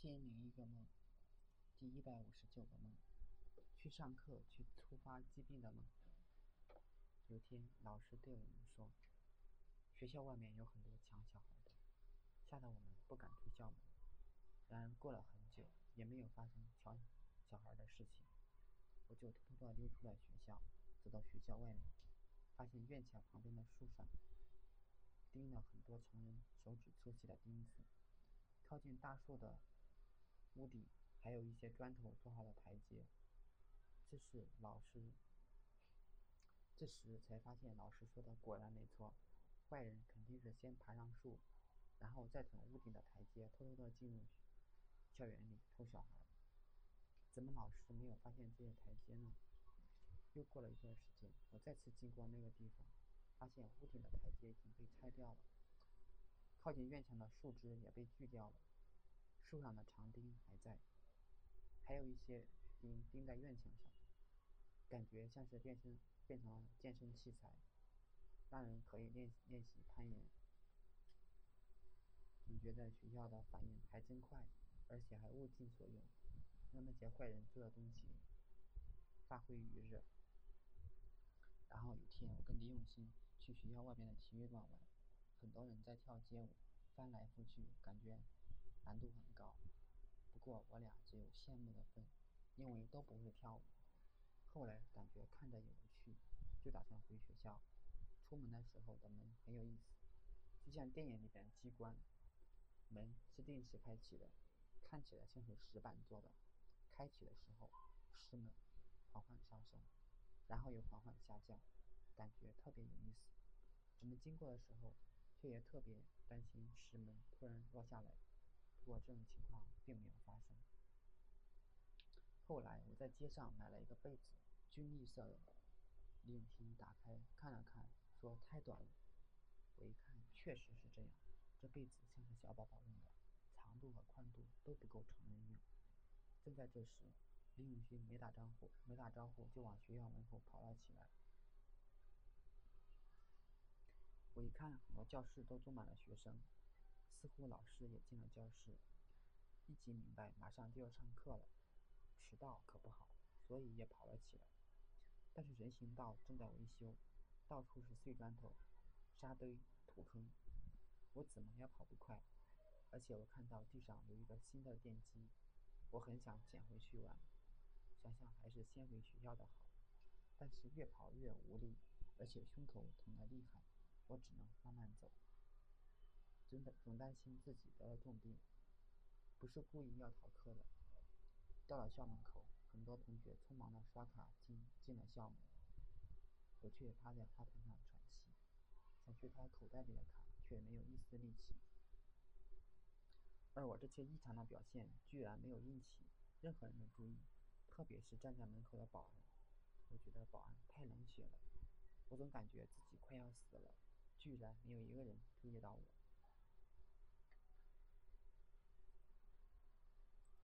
千零一个梦，第一百五十九个梦，去上课去突发疾病的梦。有天，老师对我们说，学校外面有很多抢小孩的，吓得我们不敢出校门。然而过了很久，也没有发生抢小孩的事情，我就偷偷地溜出了学校，走到学校外面，发现院墙旁边的树上钉了很多成人手指粗细的钉子。靠近大树的屋顶还有一些砖头做好的台阶。这是老师，这时才发现老师说的果然没错，坏人肯定是先爬上树，然后再从屋顶的台阶偷偷的进入校园里偷小孩。怎么老师没有发现这些台阶呢？又过了一段时间，我再次经过那个地方，发现屋顶的台阶已经被拆掉了。靠近院墙的树枝也被锯掉了，树上的长钉还在，还有一些钉钉在院墙上，感觉像是变身变成了健身器材，让人可以练练习攀岩。总觉得学校的反应还真快，而且还物尽所用，让那些坏人做的东西发挥余热。然后有天，我跟李永新去学校外边的体育馆玩。很多人在跳街舞，翻来覆去，感觉难度很高。不过我俩只有羡慕的份，因为都不会跳舞。后来感觉看着有趣，就打算回学校。出门的时候的门很有意思，就像电影里边机关，门是定时开启的，看起来像是石板做的。开启的时候，石门缓缓上升，然后又缓缓下降，感觉特别有意思。我们经过的时候。却也特别担心石门突然落下来，不过这种情况并没有发生。后来我在街上买了一个被子，军绿色的。李永新打开看了看，说太短了。我一看，确实是这样，这被子像是小宝宝用的，长度和宽度都不够成人用。正在这时，李永新没打招呼，没打招呼就往学校门口跑了起来。我一看，很多教室都坐满了学生，似乎老师也进了教室。立即明白，马上就要上课了，迟到可不好，所以也跑了起来。但是人行道正在维修，到处是碎砖头、沙堆、土坑，我怎么也跑不快。而且我看到地上有一个新的电机，我很想捡回去玩，想想还是先回学校的好。但是越跑越无力，而且胸口疼得厉害。我只能慢慢走，真的总担心自己得了重病，不是故意要逃课的。到了校门口，很多同学匆忙的刷卡进进了校门，我却趴在花坛上喘气，想去掏口袋里的卡，却没有一丝力气。而我这些异常的表现，居然没有引起任何人的注意，特别是站在门口的保安。我觉得保安太冷血了，我总感觉自己快要死了。居然没有一个人注意到我。